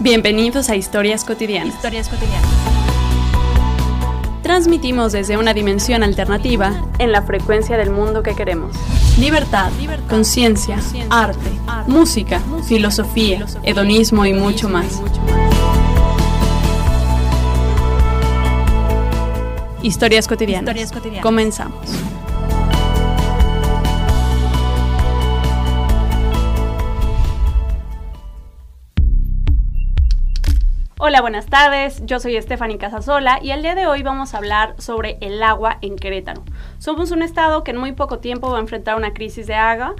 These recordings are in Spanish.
Bienvenidos a Historias Cotidianas. Historias cotidianas. Transmitimos desde una dimensión alternativa en la frecuencia del mundo que queremos. Libertad, conciencia, arte, música, filosofía, hedonismo y mucho más. Historias cotidianas. Historias cotidianas. Comenzamos. Hola, buenas tardes. Yo soy Stephanie Casasola y el día de hoy vamos a hablar sobre el agua en Querétaro. Somos un estado que en muy poco tiempo va a enfrentar una crisis de agua,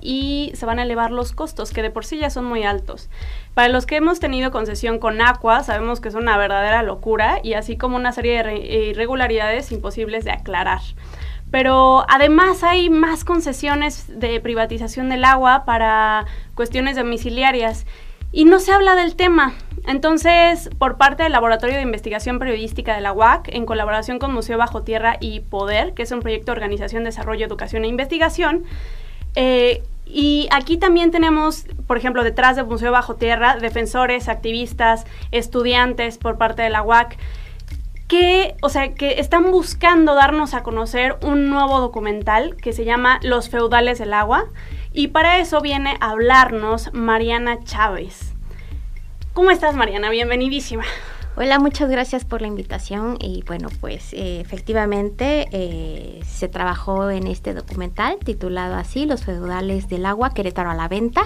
y se van a elevar los costos, que de por sí ya son muy altos. Para los que hemos tenido concesión con Aqua, sabemos que es una verdadera locura y así como una serie de re- irregularidades imposibles de aclarar. Pero además hay más concesiones de privatización del agua para cuestiones domiciliarias y no se habla del tema. Entonces, por parte del Laboratorio de Investigación Periodística de la UAC, en colaboración con Museo Bajo Tierra y Poder, que es un proyecto de Organización, Desarrollo, Educación e Investigación, eh, y aquí también tenemos, por ejemplo, detrás del Museo Bajo Tierra, defensores, activistas, estudiantes por parte de la UAC, que, o sea, que están buscando darnos a conocer un nuevo documental que se llama Los feudales del agua. Y para eso viene a hablarnos Mariana Chávez. ¿Cómo estás, Mariana? Bienvenidísima. Hola, muchas gracias por la invitación y bueno, pues eh, efectivamente eh, se trabajó en este documental titulado así, Los feudales del agua, Querétaro a la venta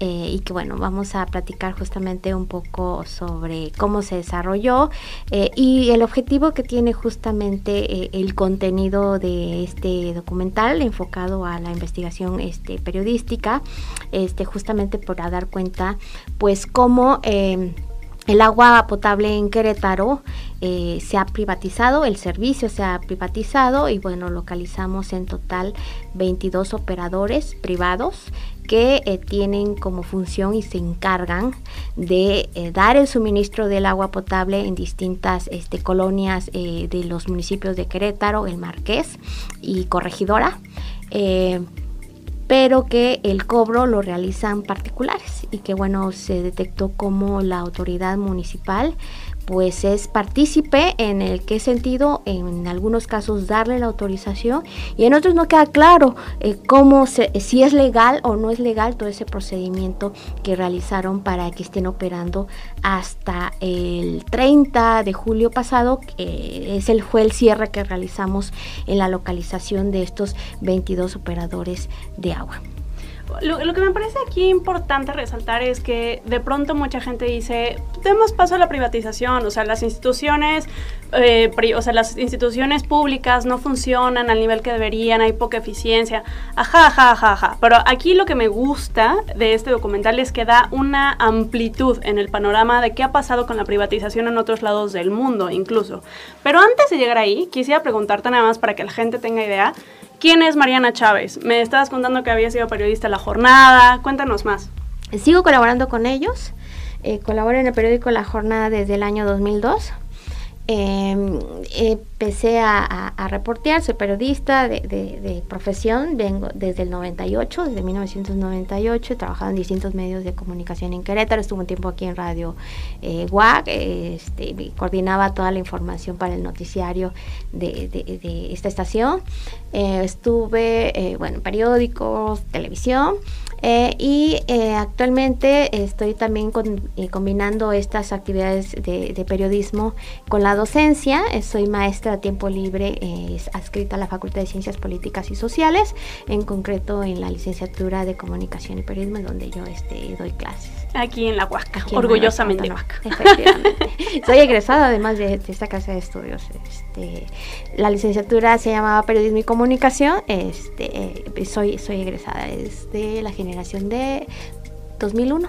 eh, y que bueno, vamos a platicar justamente un poco sobre cómo se desarrolló y el objetivo que tiene justamente el contenido de este documental enfocado a la investigación este, periodística, este, justamente para dar cuenta pues cómo... el agua potable en Querétaro eh, se ha privatizado, el servicio se ha privatizado y bueno, localizamos en total 22 operadores privados que eh, tienen como función y se encargan de eh, dar el suministro del agua potable en distintas este, colonias de los municipios de Querétaro, El Marqués y Corregidora. Pero que el cobro lo realizan particulares y que bueno se detectó como la autoridad municipal pues es partícipe en el qué sentido en algunos casos darle la autorización y en otros no queda claro eh, cómo se, si es legal o no es legal todo ese procedimiento que realizaron para que estén operando hasta el 30 de julio pasado que es el fue el cierre que realizamos en la localización de estos 22 operadores de agua. Lo, que me parece aquí importante resaltar es que de pronto mucha gente dice, demos paso a la privatización, o sea, las instituciones, eh, pri- o sea, las instituciones públicas no funcionan al nivel que deberían, hay poca eficiencia, ajá, ajá, ajá, ajá. Pero aquí lo que me gusta de este documental es que da una amplitud en el panorama de qué ha pasado con la privatización en otros lados del mundo, incluso. Pero antes de llegar ahí, quisiera preguntarte nada más para que la gente tenga idea. ¿Quién es Mariana Chávez? Me estabas contando que había sido periodista La Jornada. Cuéntanos más. Sigo colaborando con ellos. Eh, colaboro en el periódico La Jornada desde el año 2002. Eh, empecé a, reportear, soy periodista de, de, de, profesión, vengo desde el 98, desde 1998, he trabajado en distintos medios de comunicación en Querétaro, estuve un tiempo aquí en Radio eh, WAC, este, coordinaba toda la información para el noticiario de, de, de esta estación, eh, estuve, eh, bueno, en periódicos, televisión, eh, y eh, actualmente estoy también eh, combinando estas actividades de, periodismo con la docencia. Soy maestra a tiempo libre, adscrita a la Facultad de Ciencias Políticas y Sociales, en concreto en la licenciatura de Comunicación y Periodismo, donde yo este, doy clases. Aquí en la Aquí orgullosamente en Huaca. Efectivamente. soy egresada además de, de, esta casa de estudios. Este, la licenciatura se llamaba Periodismo y Comunicación. Este, soy, soy egresada desde la generación de 2001.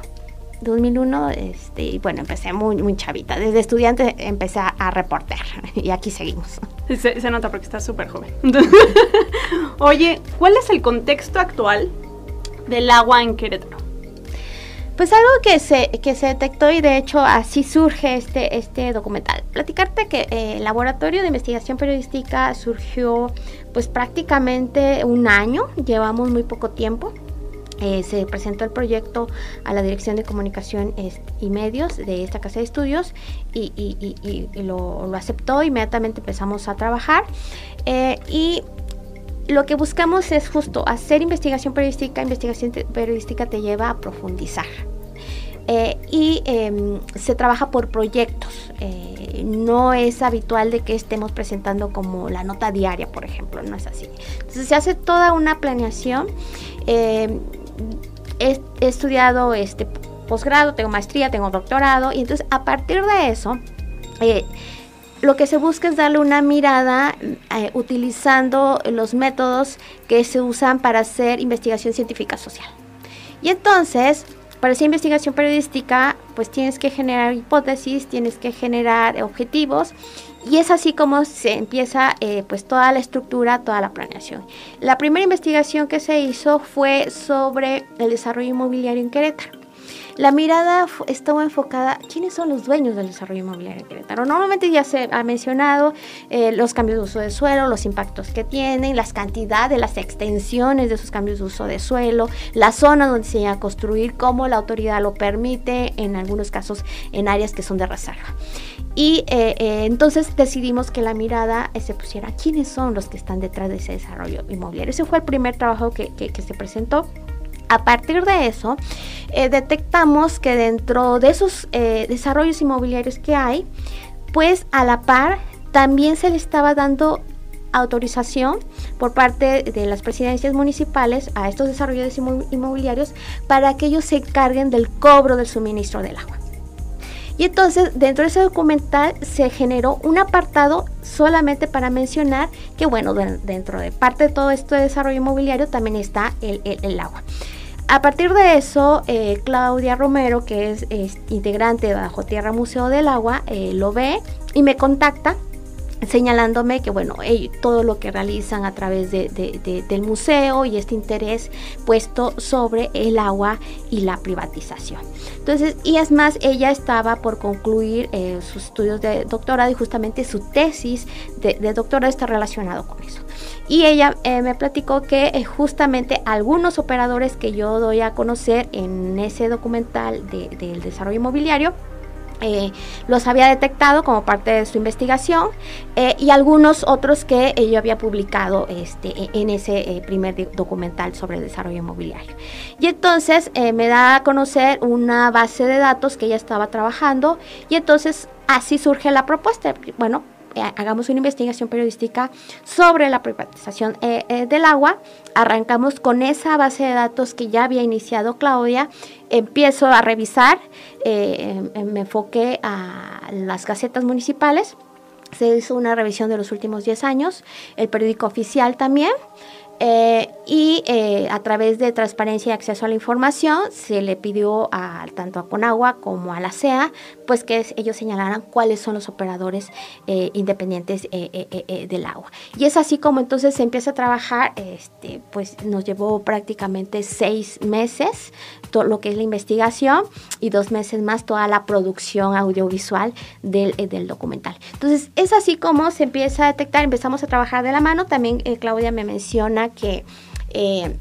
2001, este, y bueno, empecé muy, muy chavita. Desde estudiante empecé a, reportear y aquí seguimos. Se, se nota porque estás súper joven. Oye, ¿cuál es el contexto actual del agua en Querétaro? Pues algo que se, que se detectó y de hecho así surge este, este documental. Platicarte que eh, el Laboratorio de Investigación Periodística surgió pues prácticamente un año, llevamos muy poco tiempo. eh, se presentó el proyecto a la Dirección de Comunicación y Medios de esta casa de estudios y, lo, aceptó. Inmediatamente empezamos a trabajar eh, y lo que buscamos es justo hacer investigación periodística. Investigación periodística te lleva a profundizar. Eh, y em, se trabaja por proyectos. no es habitual de que estemos presentando como la nota diaria, por ejemplo, no es así. Entonces se hace toda una planeación he, estudiado este posgrado, tengo maestría, tengo doctorado, y entonces a partir de eso, eh, lo que se busca es darle una mirada eh, utilizando los métodos que se usan para hacer investigación científica social. Y entonces, para hacer investigación periodística, pues tienes que generar hipótesis, tienes que generar objetivos y es así como se empieza eh, pues toda la estructura, toda la planeación. La primera investigación que se hizo fue sobre el desarrollo inmobiliario en Querétaro. La mirada estaba enfocada, ¿quiénes son los dueños del desarrollo inmobiliario en Querétaro? Normalmente ya se ha mencionado eh, los cambios de uso de suelo, los impactos que tienen, las cantidades, las extensiones de esos cambios de uso de suelo, la zona donde se va a construir, cómo la autoridad lo permite, en algunos casos en áreas que son de reserva. Y eh, eh, entonces decidimos que la mirada se pusiera quiénes son los que están detrás de ese desarrollo inmobiliario. Ese fue el primer trabajo que se presentó. A partir de eso, eh, detectamos que dentro de esos eh, desarrollos inmobiliarios que hay, pues a la par también se le estaba dando autorización por parte de las presidencias municipales a estos desarrollos inmobiliarios para que ellos se encarguen del cobro del suministro del agua. Y entonces dentro de ese documental se generó un apartado solamente para mencionar que bueno, dentro de parte de todo esto de desarrollo inmobiliario también está el agua. A partir de eso, eh, Claudia Romero, que es, integrante de Bajo Tierra Museo del Agua, eh, lo ve y me contacta señalándome que bueno, todo lo que realizan a través del museo y este interés puesto sobre el agua y la privatización. Entonces, y es más, ella estaba por concluir eh, sus estudios de doctorado y justamente su tesis de, doctorado está relacionado con eso. Y ella eh, me platicó que eh, justamente algunos operadores que yo doy a conocer en ese documental del desarrollo inmobiliario, eh, los había detectado como parte de su investigación y algunos otros que yo había publicado este, e, en ese primer documental sobre el desarrollo inmobiliario. Y entonces me da a conocer una base de datos que ella estaba trabajando y entonces así surge la propuesta. Bueno, eh, hagamos una investigación periodística sobre la privatización eh, eh, del agua. Arrancamos con esa base de datos que ya había iniciado Claudia. Empiezo a revisar, em, me enfoqué a las gacetas municipales. Se hizo una revisión de los últimos 10 años, el periódico oficial también. Eh, y eh, a través de transparencia y acceso a la información se le pidió a, tanto a Conagua como a la CEA pues que ellos señalaran cuáles son los operadores eh, independientes del agua. Y es así como entonces se empieza a trabajar, este, pues nos llevó prácticamente seis meses todo lo que es la investigación y dos meses más toda la producción audiovisual del, del documental. Entonces es así como se empieza a detectar, empezamos a trabajar de la mano. También Claudia me menciona que eh,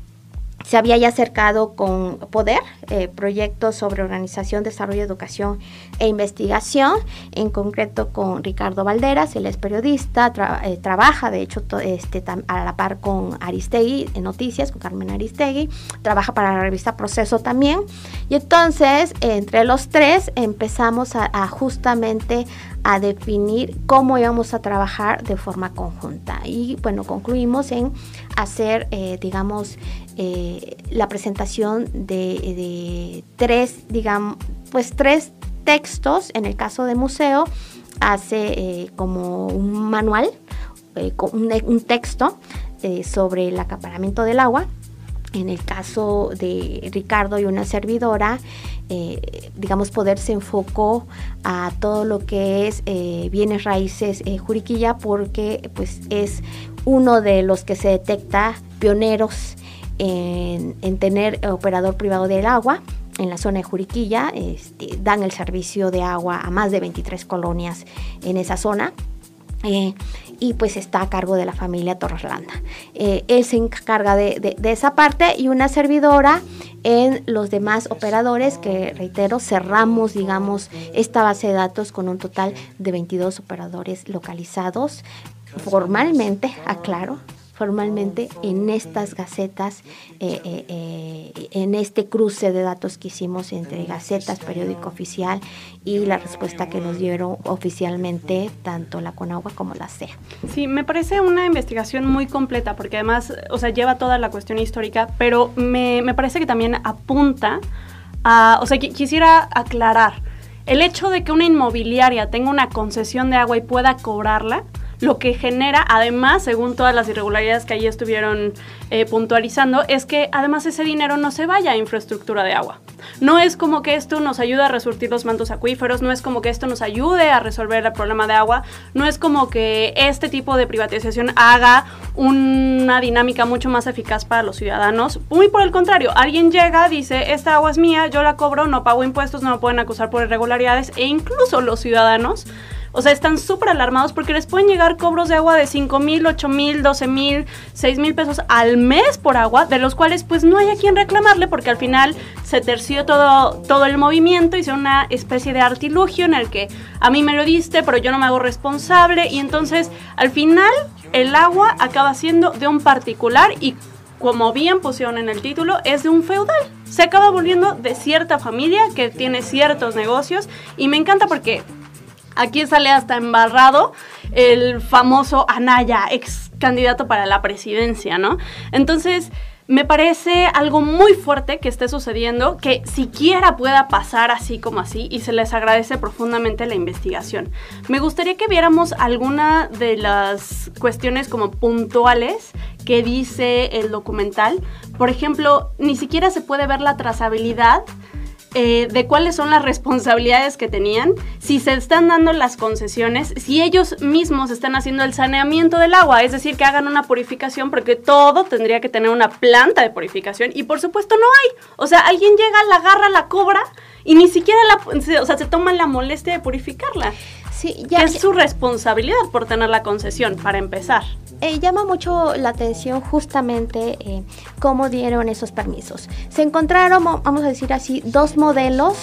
se había ya acercado con Poder, eh, proyectos sobre organización, desarrollo, educación e investigación, en concreto con Ricardo Valderas, él es periodista, eh, trabaja de hecho este, a la par con Aristegui en noticias, con Carmen Aristegui, trabaja para la revista Proceso también, y entonces entre los tres empezamos a justamente a definir cómo íbamos a trabajar de forma conjunta. Y bueno, concluimos en hacer, eh, digamos, eh, la presentación de, tres, digamos, pues tres textos, en el caso de museo, hace eh, como un manual, un, un, texto sobre el acaparamiento del agua. En el caso de Ricardo y una servidora, eh, digamos, Poder se enfocó a todo lo que es eh, bienes raíces eh, Juriquilla porque pues es uno de los que se detecta pioneros en, tener operador privado del agua en la zona de Juriquilla, este, dan el servicio de agua a más de 23 colonias en esa zona. Y pues está a cargo de la familia Torreslanda. él se encarga de, esa parte y una servidora en los demás operadores que, reitero, cerramos, digamos, esta base de datos con un total de 22 operadores localizados formalmente, aclaro, formalmente en estas gacetas, eh, eh, eh, en este cruce de datos que hicimos entre gacetas, periódico oficial y la respuesta que nos dieron oficialmente tanto la Conagua como la CEA. Sí, me parece una investigación muy completa porque además, o sea, lleva toda la cuestión histórica, pero me, me parece que también apunta a, o sea, quisiera aclarar, el hecho de que una inmobiliaria tenga una concesión de agua y pueda cobrarla, lo que genera, además, según todas las irregularidades que allí estuvieron eh, puntualizando, es que además ese dinero no se vaya a infraestructura de agua. No es como que esto nos ayude a resurtir los mantos acuíferos, no es como que esto nos ayude a resolver el problema de agua, no es como que este tipo de privatización haga una dinámica mucho más eficaz para los ciudadanos. Muy por el contrario, alguien llega, dice, esta agua es mía, yo la cobro, no pago impuestos, no me pueden acusar por irregularidades e incluso los ciudadanos o sea, están súper alarmados porque les pueden llegar cobros de agua de 5 mil, 8 mil, 12 mil, 6 mil pesos al mes por agua, de los cuales pues no hay a quien reclamarle porque al final se terció todo, todo el movimiento, hizo una especie de artilugio en el que a mí me lo diste, pero yo no me hago responsable y entonces al final el agua acaba siendo de un particular y como bien pusieron en el título, es de un feudal. Se acaba volviendo de cierta familia que tiene ciertos negocios y me encanta porque Aquí sale hasta embarrado el famoso Anaya, ex candidato para la presidencia, ¿no? Entonces, me parece algo muy fuerte que esté sucediendo, que siquiera pueda pasar así como así, y se les agradece profundamente la investigación. Me gustaría que viéramos alguna de las cuestiones como puntuales que dice el documental. Por ejemplo, ni siquiera se puede ver la trazabilidad eh, de cuáles son las responsabilidades que tenían, si se están dando las concesiones, si ellos mismos están haciendo el saneamiento del agua, es decir, que hagan una purificación, porque todo tendría que tener una planta de purificación y por supuesto no hay. O sea, alguien llega, la agarra, la cobra y ni siquiera la, o sea, se toman la molestia de purificarla. Sí, ya, es su responsabilidad por tener la concesión, para empezar. Eh, llama mucho la atención justamente eh, cómo dieron esos permisos. Se encontraron, vamos a decir así, dos modelos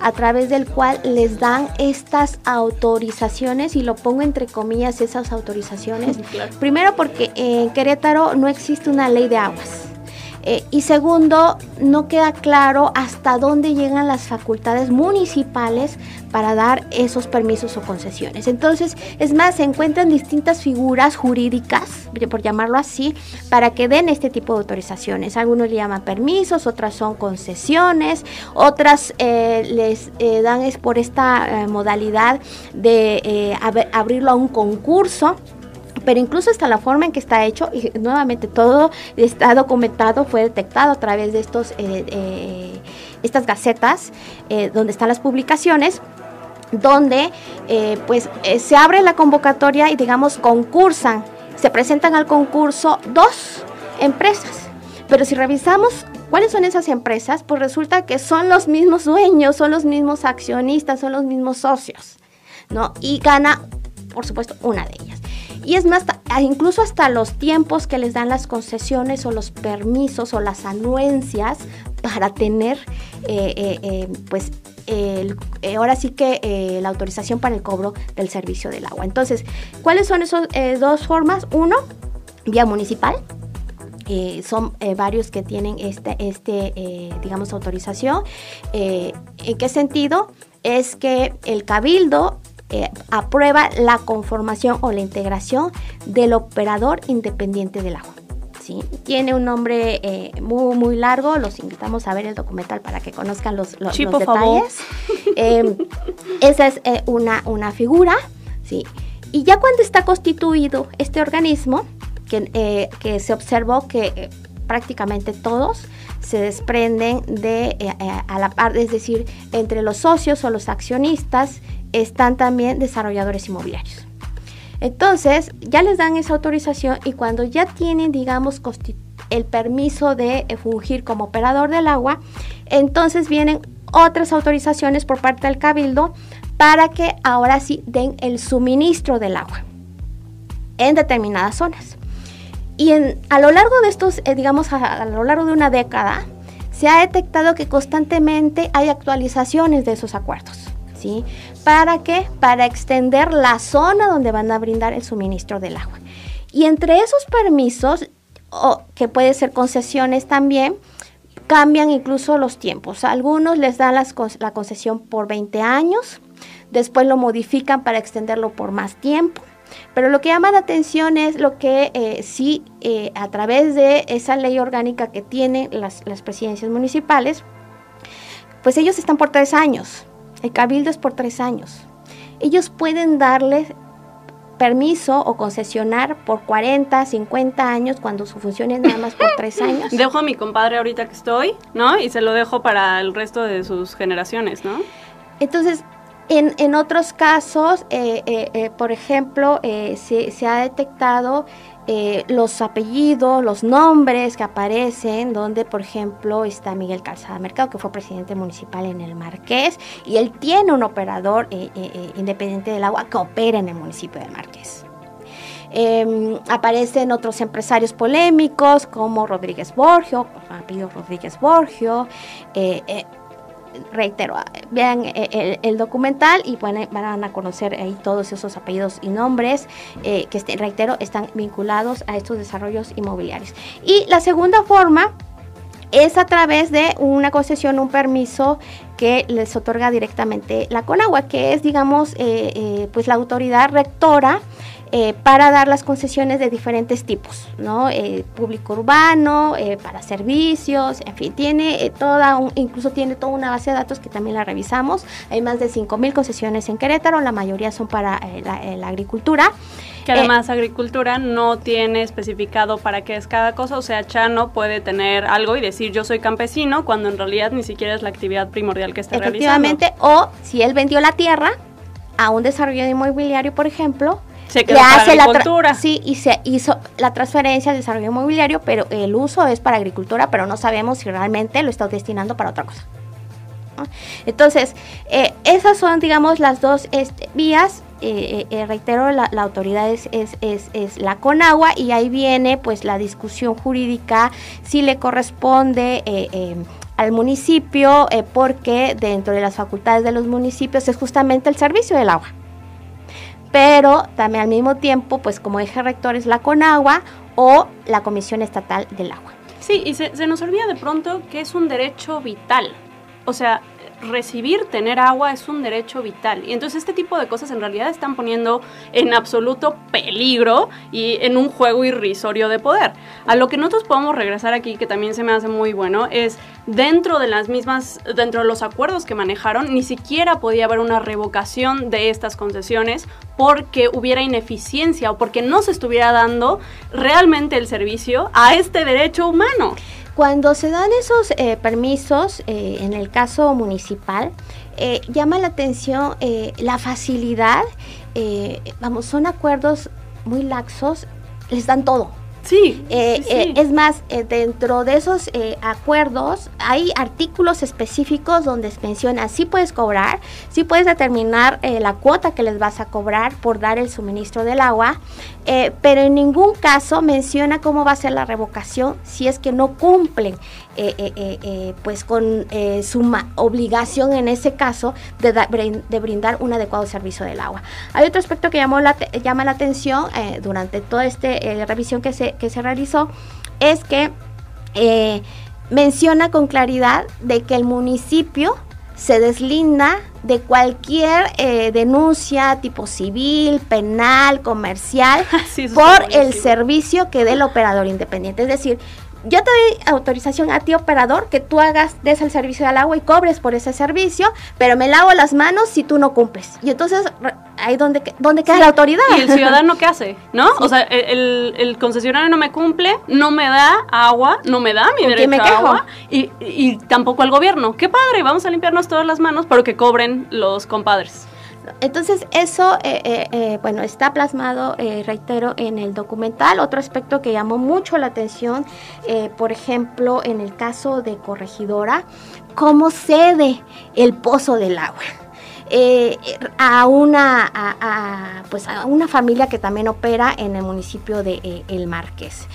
a través del cual les dan estas autorizaciones, y lo pongo entre comillas, esas autorizaciones. Primero porque en Querétaro no existe una ley de aguas. Eh, y segundo, no queda claro hasta dónde llegan las facultades municipales para dar esos permisos o concesiones. Entonces, es más, se encuentran distintas figuras jurídicas, por llamarlo así, para que den este tipo de autorizaciones. Algunos le llaman permisos, otras son concesiones, otras eh, les eh, dan es por esta modalidad de abrirlo a un concurso pero incluso hasta la forma en que está hecho, y nuevamente todo está documentado, fue detectado a través de estos, eh, eh, estas gacetas eh, donde están las publicaciones donde pues se abre la convocatoria y digamos concursan, se presentan al concurso dos empresas. Pero si revisamos cuáles son esas empresas, pues resulta que son los mismos dueños, son los mismos accionistas, son los mismos socios, ¿no? Y gana, por supuesto, una de ellas. Y es más, incluso hasta los tiempos que les dan las concesiones o los permisos o las anuencias para tener, eh, eh, eh, pues, ahora sí que la autorización para el cobro del servicio del agua. Entonces, ¿cuáles son esas dos formas? Uno, vía municipal, son varios que tienen este, este digamos, autorización. ¿En qué sentido? Es que el cabildo eh, aprueba la conformación o la integración del operador independiente del agua. ¿sí? Tiene un nombre eh, muy, muy largo, los invitamos a ver el documental para que conozcan los, los, detalles. Em, esa es eh, una, una figura, ¿sí? Y ya cuando está constituido este organismo, que, que se observó que prácticamente todos se desprenden de a la par, es decir, entre los socios o los accionistas están también desarrolladores inmobiliarios. Entonces, ya les dan esa autorización y cuando ya tienen, digamos, el permiso de eh, fungir como operador del agua, entonces vienen otras autorizaciones por parte del cabildo para que ahora sí den el suministro del agua en determinadas zonas. Y a lo largo de estos, eh, digamos, a, lo largo de una década, se ha detectado que constantemente hay actualizaciones de esos acuerdos. ¿Sí? ¿Para qué? Para extender la zona donde van a brindar el suministro del agua. Y entre esos permisos, o que puede ser concesiones también, cambian incluso los tiempos. algunos les dan la concesión por 20 años, después lo modifican para extenderlo por más tiempo. Pero lo que llama la atención es lo que eh, sí, eh, a través de esa ley orgánica que tienen las, las presidencias municipales, pues ellos están por tres años. El cabildo es por tres años. Ellos pueden darle permiso o concesionar por 40, 50 años cuando su función es nada más por tres años. Dejo a mi compadre ahorita que estoy, ¿no? Y se lo dejo para el resto de sus generaciones, ¿no? Entonces, en, en otros casos, eh, eh, eh, por ejemplo, se, se, ha detectado los apellidos, los nombres que aparecen, donde, por ejemplo, está Miguel Calzada Mercado, que fue presidente municipal en el Marqués, y él tiene un operador independiente del agua que opera en el municipio del Marqués. Em, aparecen otros empresarios polémicos como Rodríguez Borgio, apellido Rodríguez Borgio, reitero, vean eh, el, documental y van a conocer ahí todos esos apellidos y nombres eh, que, este, reitero, están vinculados a estos desarrollos inmobiliarios. Y la segunda forma es a través de una concesión, un permiso que les otorga directamente la Conagua, que es, digamos, eh, pues la autoridad rectora eh, para dar las concesiones de diferentes tipos, ¿no? Eh, público urbano, eh, para servicios, en fin, tiene toda, incluso tiene toda una base de datos que también la revisamos. Hay más de 5.000 concesiones en Querétaro, la mayoría son para la, agricultura. Que además agricultura no tiene especificado para qué es cada cosa, o sea, Chano puede tener algo y decir yo soy campesino cuando en realidad ni siquiera es la actividad primordial que está realizando. Efectivamente, o si él vendió la tierra a un desarrollo inmobiliario, por ejemplo, se quedó para hace agricultura. sí, y se hizo la transferencia al desarrollo inmobiliario, pero el uso es para agricultura, pero no sabemos si realmente lo está destinando para otra cosa. Entonces, eh, esas son, digamos, las dos este, vías. Eh, eh, reitero, la, autoridad es, es, es, la Conagua y ahí viene pues la discusión jurídica si le corresponde al municipio porque dentro de las facultades de los municipios es justamente el servicio del agua pero también al mismo tiempo, pues como eje rector es la CONAGUA o la Comisión Estatal del Agua. Sí, y se, se nos olvida de pronto que es un derecho vital. O sea, recibir, tener agua es un derecho vital. Y entonces este tipo de cosas en realidad están poniendo en absoluto peligro y en un juego irrisorio de poder. A lo que nosotros podemos regresar aquí, que también se me hace muy bueno, es dentro de las mismas, dentro de los acuerdos que manejaron, ni siquiera podía haber una revocación de estas concesiones porque hubiera ineficiencia o porque no se estuviera dando realmente el servicio a este derecho humano. Cuando se dan esos eh, permisos, eh, en el caso municipal, eh, llama la atención la facilidad, vamos, son acuerdos muy laxos, les dan todo. Sí, Es más, dentro de esos acuerdos hay artículos específicos donde se menciona si puedes cobrar, si puedes determinar la cuota que les vas a cobrar por dar el suministro del agua, eh, pero en ningún caso menciona cómo va a ser la revocación si es que no cumplen eh, eh, pues con su obligación en ese caso de, de, brindar un adecuado servicio del agua. Hay otro aspecto que llamó la, llama la atención durante toda esta revisión que se, que se realizó, es que menciona con claridad de que el municipio se deslinda de cualquier eh, denuncia tipo civil, penal, comercial, por el servicio que dé el operador independiente. Es decir, yo te doy autorización a ti operador que tú hagas, des el servicio del agua y cobres por ese servicio, pero me lavo las manos si tú no cumples. Y entonces ahí donde, donde queda la autoridad. ¿Y el ciudadano qué hace? ¿No? O sea, el, concesionario no me cumple, no me da agua, no me da mi derecho a agua y, y tampoco el gobierno. Qué padre, vamos a limpiarnos todas las manos, pero que cobren los compadres. Entonces eso, eh, eh, eh, bueno, está plasmado, reitero, en el documental. Otro aspecto que llamó mucho la atención, por ejemplo, en el caso de Corregidora, cómo cede el pozo del agua. a una pues a una familia que también opera en el municipio de El Marqués.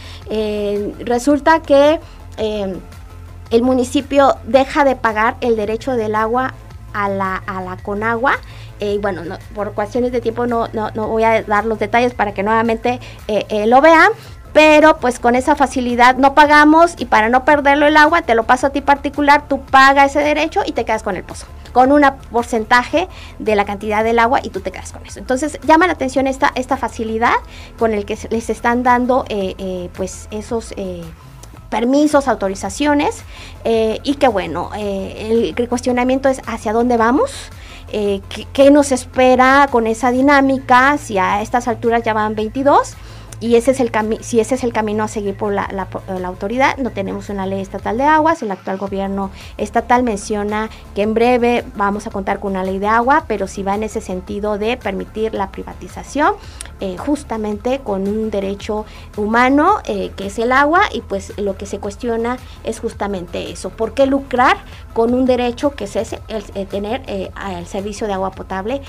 resulta que el municipio deja de pagar el derecho del agua a la, a la Conagua. Eh, bueno, por cuestiones de tiempo no, no, no, voy a dar los detalles para que nuevamente eh, eh, lo vean, pero pues con esa facilidad no pagamos y para no perderlo el agua te lo paso a ti particular, tú pagas ese derecho y te quedas con el pozo, con un porcentaje de la cantidad del agua y tú te quedas con eso. Entonces llama la atención esta, esta facilidad con el que les están dando pues esos permisos, autorizaciones eh, y que bueno, eh, el, cuestionamiento es hacia dónde vamos. Eh, ¿qué, nos espera con esa dinámica? Si a estas alturas ya van 22 y ese es el si ese es el camino a seguir por la, la, autoridad, no tenemos una ley estatal de aguas, el actual gobierno estatal menciona que en breve vamos a contar con una ley de agua, pero si va en ese sentido de permitir la privatización, eh, justamente con un derecho humano eh, que es el agua y pues lo que se cuestiona es justamente eso, ¿por qué lucrar con un derecho que es ese, el, tener eh, el servicio de agua potable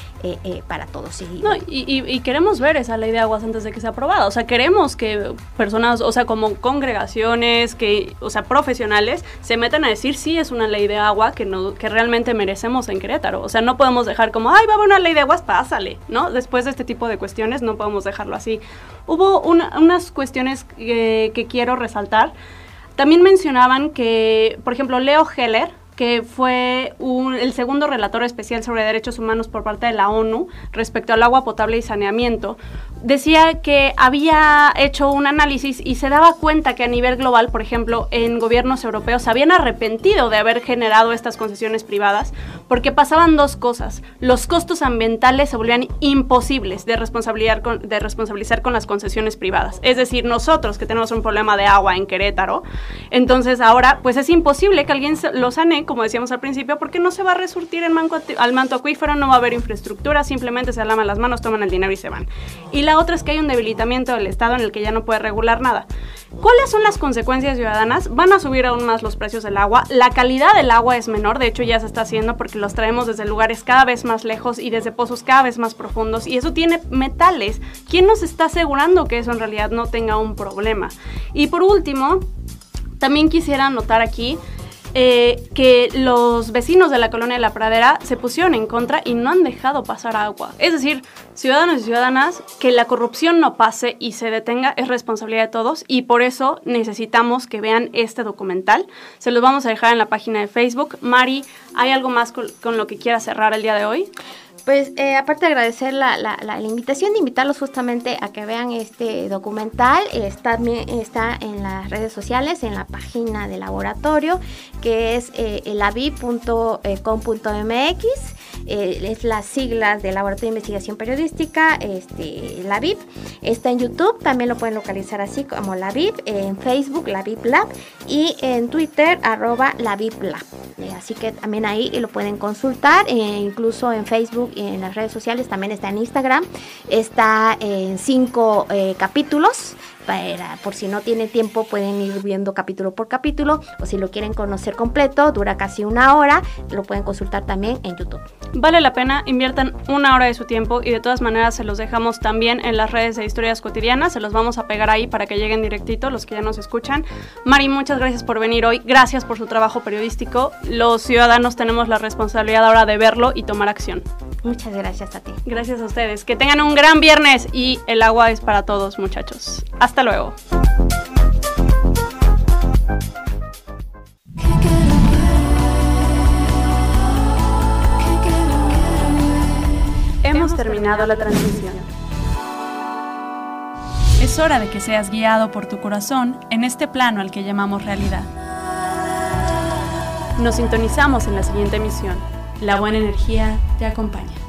para todos? Y, no, y, queremos ver esa ley de aguas antes de que sea aprobada, o sea, queremos que personas, o sea, como congregaciones, que, o sea, profesionales, se metan a decir sí es una ley de agua que, no, que realmente merecemos en Querétaro, o sea, no podemos dejar como, ay, va a haber una ley de aguas, pásale, ¿no? Después de este tipo de cuestiones no podemos podemos dejarlo así. Hubo unas cuestiones que quiero resaltar. También mencionaban que, por ejemplo, Leo Heller, que fue el segundo relator especial sobre derechos humanos por parte de la ONU respecto al agua potable y saneamiento, decía que había hecho un análisis y se daba cuenta que a nivel global, por ejemplo, en gobiernos europeos se habían arrepentido de haber generado estas concesiones privadas porque pasaban dos cosas. Los costos ambientales se volvían imposibles de, responsabilizar con, de responsabilizar con las concesiones privadas. Es decir, nosotros que tenemos un problema de agua en Querétaro, entonces ahora pues es imposible que alguien lo sane, como decíamos al principio, porque no se va a resurtir el manco, al manto acuífero, no va a haber infraestructura, simplemente se laman las manos, toman el dinero y se van. Y la otra es que hay un debilitamiento del Estado en el que ya no puede regular nada. ¿Cuáles son las consecuencias ciudadanas? Van a subir aún más los precios del agua, la calidad del agua es menor, de hecho ya se está haciendo porque los traemos desde lugares cada vez más lejos y desde pozos cada vez más profundos y eso tiene metales. ¿Quién nos está asegurando que eso en realidad no tenga un problema? Y por último, también quisiera anotar aquí eh, que los vecinos de la colonia de la Pradera se pusieron en contra y no han dejado pasar agua. Es decir, ciudadanos y ciudadanas, que la corrupción no pase y se detenga es responsabilidad de todos y por eso necesitamos que vean este documental. Se los vamos a dejar en la página de Facebook. Mari, ¿hay algo más con, con lo que quiera cerrar el día de hoy? Pues eh, aparte de agradecer la, la, la, invitación, de invitarlos justamente a que vean este documental, está, está en las redes sociales, en la página del laboratorio, que es eh, eh, es las siglas del Laboratorio de Investigación Periodística, este, la VIP. Está en YouTube, también lo pueden localizar así como la VIP, en Facebook, la VIP Lab, y en Twitter, arroba la VIP Lab. así que también ahí lo pueden consultar, incluso en Facebook en las redes sociales, también está en Instagram, está en cinco eh, capítulos. Para, por si no tiene tiempo pueden ir viendo capítulo por capítulo o si lo quieren conocer completo, dura casi una hora, lo pueden consultar también en YouTube. Vale la pena, inviertan una hora de su tiempo y de todas maneras se los dejamos también en las redes de historias cotidianas, se los vamos a pegar ahí para que lleguen directito los que ya nos escuchan. Mari, muchas gracias por venir hoy, gracias por su trabajo periodístico, los ciudadanos tenemos la responsabilidad ahora de verlo y tomar acción. Muchas gracias a ti. Gracias a ustedes. Que tengan un gran viernes y el agua es para todos, muchachos. Hasta luego. Hemos terminado la transmisión. Es hora de que seas guiado por tu corazón en este plano al que llamamos realidad. Nos sintonizamos en la siguiente emisión. La buena energía te acompaña.